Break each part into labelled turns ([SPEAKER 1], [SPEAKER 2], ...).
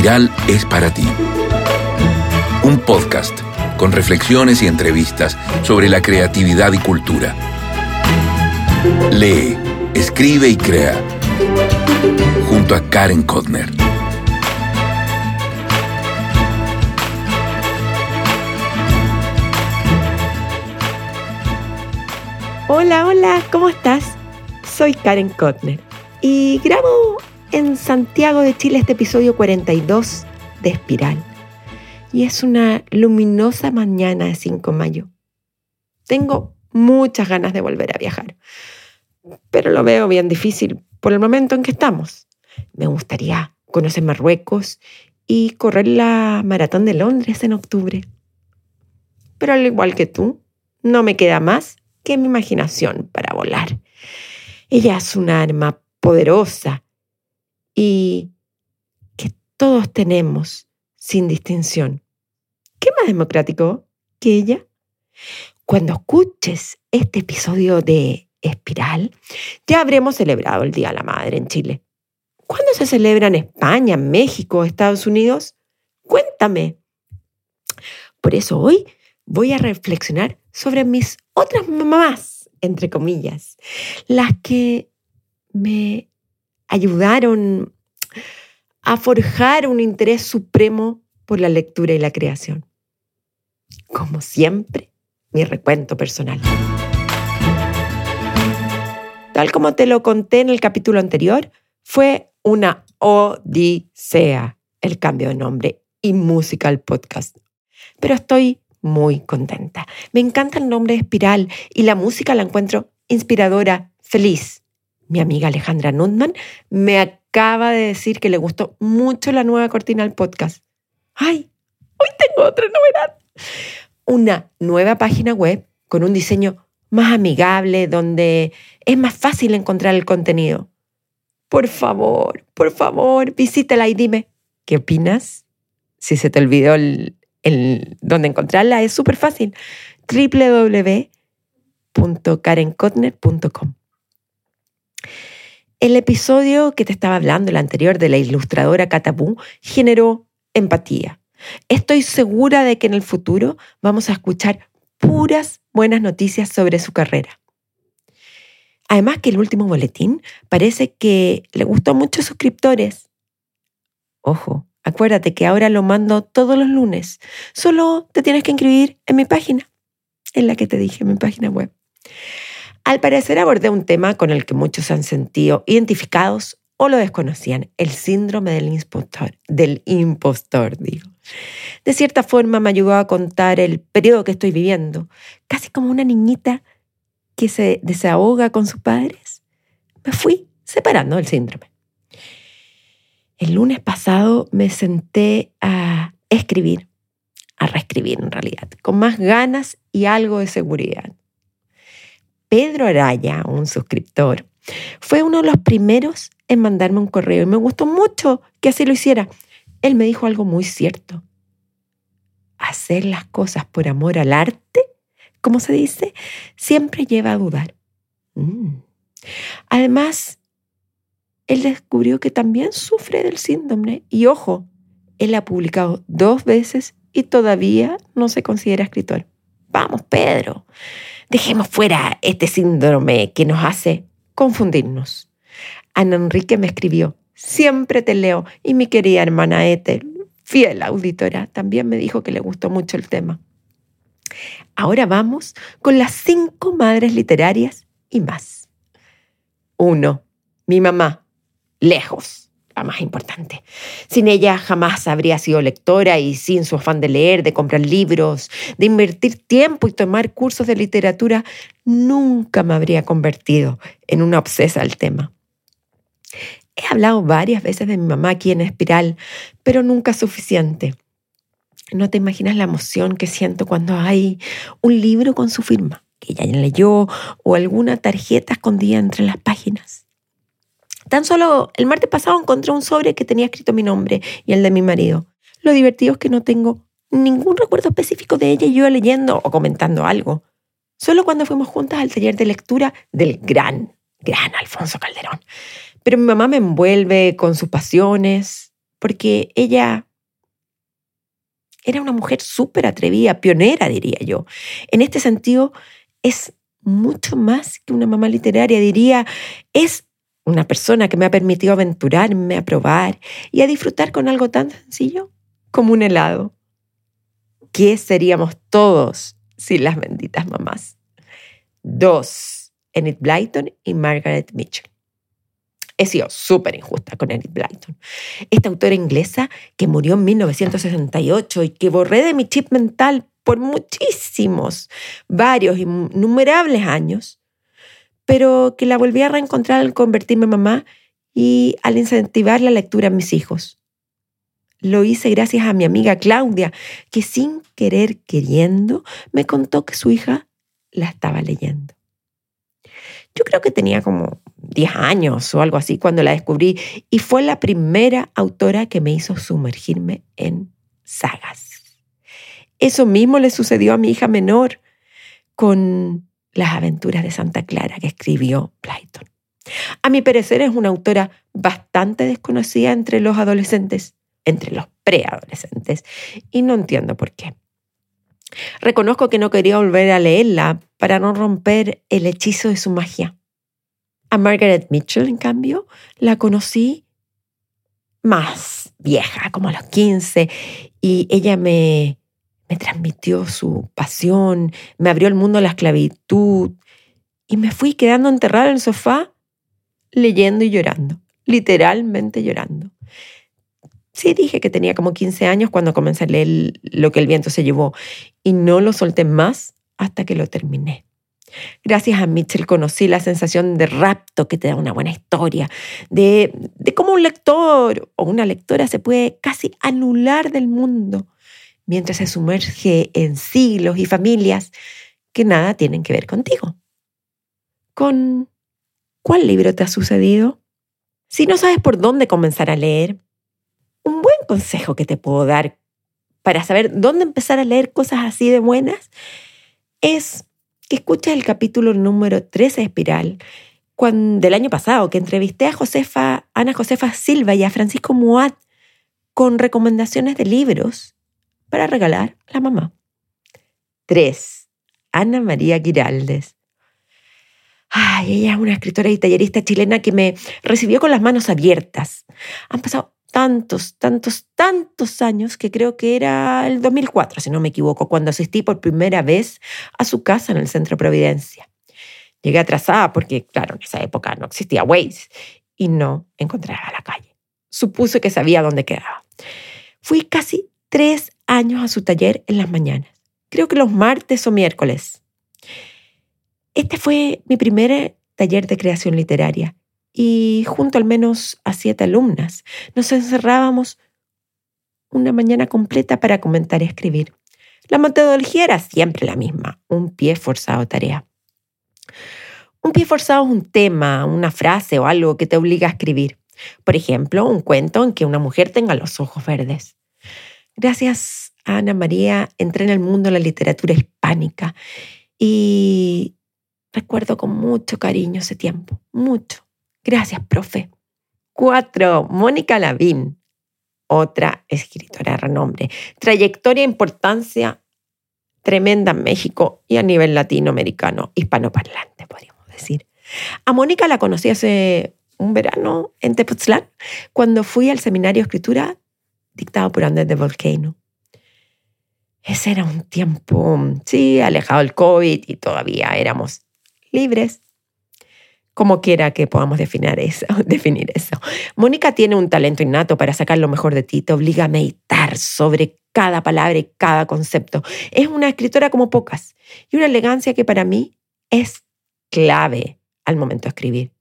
[SPEAKER 1] Espiral es para ti. Un podcast con reflexiones y entrevistas sobre la creatividad y cultura. Lee, escribe y crea. Junto a Karen Kotner.
[SPEAKER 2] Hola, hola, ¿cómo estás? Soy Karen Kotner y grabo en Santiago de Chile este episodio 42 de Espiral. Y es una luminosa mañana de 5 de mayo. Tengo muchas ganas de volver a viajar, pero lo veo bien difícil por el momento en que estamos. Me gustaría conocer Marruecos y correr la maratón de Londres en octubre. Pero al igual que tú, no me queda más que mi imaginación para volar. Ella es un arma poderosa y que todos tenemos sin distinción. ¿Qué más democrático que ella? Cuando escuches este episodio de Espiral, ya habremos celebrado el Día de la Madre en Chile. ¿Cuándo se celebra en España, México, Estados Unidos? Cuéntame. Por eso hoy voy a reflexionar sobre mis otras mamás, entre comillas, las que me ayudaron a forjar un interés supremo por la lectura y la creación. Como siempre, mi recuento personal. Tal como te lo conté en el capítulo anterior, fue una odisea el cambio de nombre y música al podcast. Pero estoy muy contenta. Me encanta el nombre Espiral y la música la encuentro inspiradora, feliz. Mi amiga Alejandra Nutman me acaba de decir que le gustó mucho la nueva cortina al podcast. ¡Ay! Hoy tengo otra novedad. Una nueva página web con un diseño más amigable, donde es más fácil encontrar el contenido. Por favor, por favor, visítala y dime, ¿qué opinas? Si se te olvidó el, dónde encontrarla, es súper fácil. www.karenkotner.com El episodio que te estaba hablando, el anterior de la ilustradora Katabú, generó empatía. Estoy segura de que en el futuro vamos a escuchar puras buenas noticias sobre su carrera. Además que el último boletín parece que le gustó a muchos suscriptores. Ojo, acuérdate que ahora lo mando todos los lunes. Solo te tienes que inscribir en mi página, en la que te dije, mi página web. Al parecer abordé un tema con el que muchos se han sentido identificados o lo desconocían, el síndrome del impostor, del impostor. De cierta forma me ayudó a contar el periodo que estoy viviendo, casi como una niñita que se desahoga con sus padres. Me fui separando del síndrome. El lunes pasado me senté a escribir, a reescribir en realidad, con más ganas y algo de seguridad. Pedro Araya, un suscriptor, fue uno de los primeros en mandarme un correo y me gustó mucho que así lo hiciera. Él me dijo algo muy cierto. Hacer las cosas por amor al arte, como se dice, siempre lleva a dudar. Mm. Además, él descubrió que también sufre del síndrome y ojo, él ha publicado dos veces y todavía no se considera escritor. Vamos, Pedro, dejemos fuera este síndrome que nos hace confundirnos. Ana Enrique me escribió, siempre te leo, y mi querida hermana Ethel, fiel auditora, también me dijo que le gustó mucho el tema. Ahora vamos con las cinco madres literarias y más. Uno, mi mamá, lejos la más importante. Sin ella jamás habría sido lectora y sin su afán de leer, de comprar libros, de invertir tiempo y tomar cursos de literatura, nunca me habría convertido en una obsesa al tema. He hablado varias veces de mi mamá aquí en Espiral, pero nunca suficiente. No te imaginas la emoción que siento cuando hay un libro con su firma, que ella leyó, o alguna tarjeta escondida entre las páginas. Tan solo el martes pasado encontré un sobre que tenía escrito mi nombre y el de mi marido. Lo divertido es que no tengo ningún recuerdo específico de ella y yo leyendo o comentando algo. Solo cuando fuimos juntas al taller de lectura del gran, gran Alfonso Calderón. Pero mi mamá me envuelve con sus pasiones, porque ella era una mujer súper atrevida, pionera, diría yo. En este sentido, es mucho más que una mamá literaria, diría, es una persona que me ha permitido aventurarme, a probar y a disfrutar con algo tan sencillo como un helado. ¿Qué seríamos todos sin las benditas mamás? Dos, Enid Blyton y Margaret Mitchell. He sido súper injusta con Enid Blyton. Esta autora inglesa que murió en 1968 y que borré de mi chip mental por muchísimos, varios, innumerables años, pero que la volví a reencontrar al convertirme en mamá y al incentivar la lectura a mis hijos. Lo hice gracias a mi amiga Claudia, que sin querer queriendo me contó que su hija la estaba leyendo. Yo creo que tenía como 10 años o algo así cuando la descubrí y fue la primera autora que me hizo sumergirme en sagas. Eso mismo le sucedió a mi hija menor con Las aventuras de Santa Clara que escribió Blyton. A mi parecer es una autora bastante desconocida entre los adolescentes, entre los preadolescentes, y no entiendo por qué. Reconozco que no quería volver a leerla para no romper el hechizo de su magia. A Margaret Mitchell, en cambio, la conocí más vieja, como a los 15, y ella me, me transmitió su pasión, me abrió el mundo a la esclavitud, y me fui quedando enterrada en el sofá leyendo y llorando, literalmente llorando. Sí dije que tenía como 15 años cuando comencé a leer Lo que el viento se llevó y no lo solté más hasta que lo terminé. Gracias a Mitchell conocí la sensación de rapto que te da una buena historia, de, de cómo un lector o una lectora se puede casi anular del mundo mientras se sumerge en siglos y familias que nada tienen que ver contigo. ¿Con cuál libro te ha sucedido? Si no sabes por dónde comenzar a leer, un buen consejo que te puedo dar para saber dónde empezar a leer cosas así de buenas es que escuches el capítulo número 13 de Espiral cuando, del año pasado, que entrevisté a Josefa, Ana Josefa Silva y a Francisco Muat con recomendaciones de libros para regalar a la mamá. 3. Ana María Giraldes. Ay, ella es una escritora y tallerista chilena que me recibió con las manos abiertas. Han pasado tantos, tantos, tantos años que creo que era el 2004, si no me equivoco, cuando asistí por primera vez a su casa en el Centro Providencia. Llegué atrasada porque, claro, en esa época no existía Waze y no encontraba la calle. Supuse que sabía dónde quedaba. Fui casi tres años a su taller en las mañanas, creo que los martes o miércoles. Este fue mi primer taller de creación literaria y junto al menos a siete alumnas nos encerrábamos una mañana completa para comentar y escribir. La metodología era siempre la misma, un pie forzado tarea. Un pie forzado es un tema, una frase o algo que te obliga a escribir. Por ejemplo, un cuento en que una mujer tenga los ojos verdes. Gracias Ana María entré en el mundo de la literatura hispánica y recuerdo con mucho cariño ese tiempo, mucho. Gracias, profe. Cuatro, Mónica Lavín, otra escritora de renombre. Trayectoria e importancia tremenda en México y a nivel latinoamericano, hispanoparlante, podríamos decir. A Mónica la conocí hace un verano en Tepoztlán, cuando fui al seminario de escritura dictado por Andrés de Volcano. Ese era un tiempo, sí, alejado del COVID y todavía éramos libres como quiera que podamos definir eso, definir eso. Mónica tiene un talento innato para sacar lo mejor de ti, te obliga a meditar sobre cada palabra y cada concepto. Es una escritora como pocas y una elegancia que para mí es clave al momento de escribir.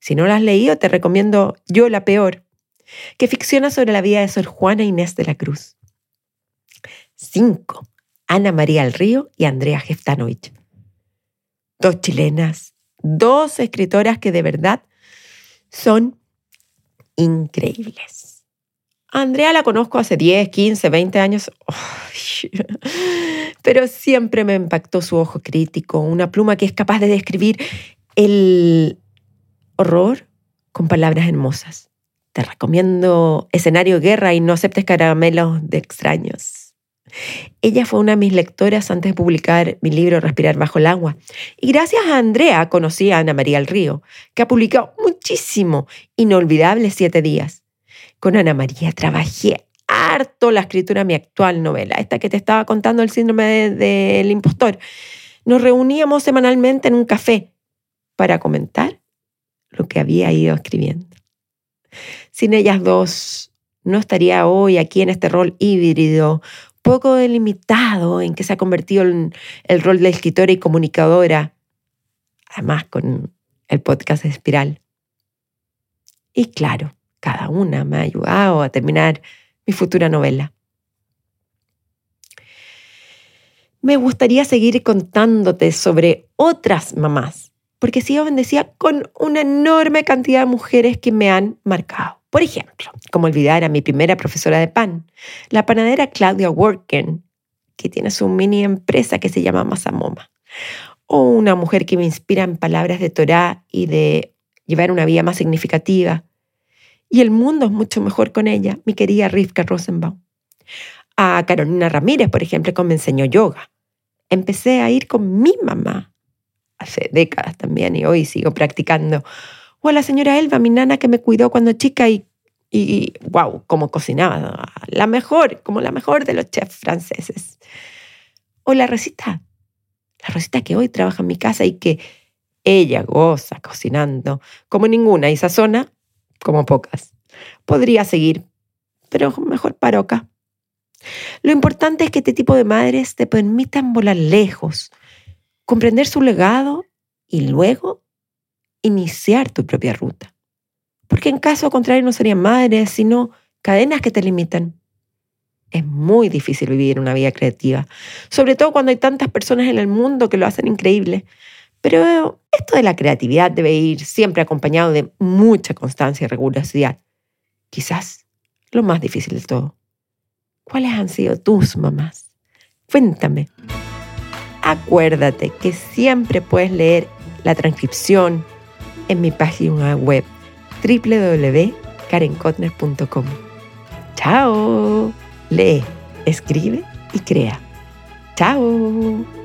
[SPEAKER 2] Si no la has leído, te recomiendo Yo la Peor, que ficciona sobre la vida de Sor Juana Inés de la Cruz. 5. Ana María El Río y Andrea Jeftanovich. Dos chilenas dos escritoras que de verdad son increíbles. Andrea la conozco hace 10, 15, 20 años, pero siempre me impactó su ojo crítico, una pluma que es capaz de describir el horror con palabras hermosas. Te recomiendo Escenario Guerra y no aceptes caramelos de extraños. Ella fue una de mis lectoras antes de publicar mi libro Respirar bajo el agua. Y gracias a Andrea conocí a Ana María El Río, que ha publicado muchísimo, Inolvidables Siete Días. Con Ana María trabajé harto la escritura de mi actual novela, esta que te estaba contando el síndrome del impostor. Nos reuníamos semanalmente en un café para comentar lo que había ido escribiendo. Sin ellas dos, no estaría hoy aquí en este rol híbrido, poco delimitado en que se ha convertido en el rol de escritora y comunicadora, además con el podcast Espiral. Y claro, cada una me ha ayudado a terminar mi futura novela. Me gustaría seguir contándote sobre otras mamás, porque sigo bendecida con una enorme cantidad de mujeres que me han marcado. Por ejemplo, como olvidar a mi primera profesora de pan, la panadera Claudia Worken, que tiene su mini empresa que se llama Masamoma. O una mujer que me inspira en palabras de Torah y de llevar una vida más significativa, y el mundo es mucho mejor con ella, mi querida Rivka Rosenbaum. A Carolina Ramírez, por ejemplo, que me enseñó yoga. Empecé a ir con mi mamá hace décadas también y hoy sigo practicando. O a la señora Elba, mi nana que me cuidó cuando chica y, y wow, cómo cocinaba. La mejor, como la mejor de los chefs franceses. O la Rosita, la Rosita que hoy trabaja en mi casa y que ella goza cocinando como ninguna y sazona como pocas. Podría seguir, pero mejor paro acá. Lo importante es que este tipo de madres te permitan volar lejos, comprender su legado y luego iniciar tu propia ruta. Porque en caso contrario no serían madres, sino cadenas que te limitan. Es muy difícil vivir una vida creativa, sobre todo cuando hay tantas personas en el mundo que lo hacen increíble. Pero esto de la creatividad debe ir siempre acompañado de mucha constancia y rigurosidad. Quizás lo más difícil de todo. ¿Cuáles han sido tus mamás? Cuéntame. Acuérdate que siempre puedes leer la transcripción en mi página web www.karenkotner.com. Chao. Lee, escribe y crea. Chao.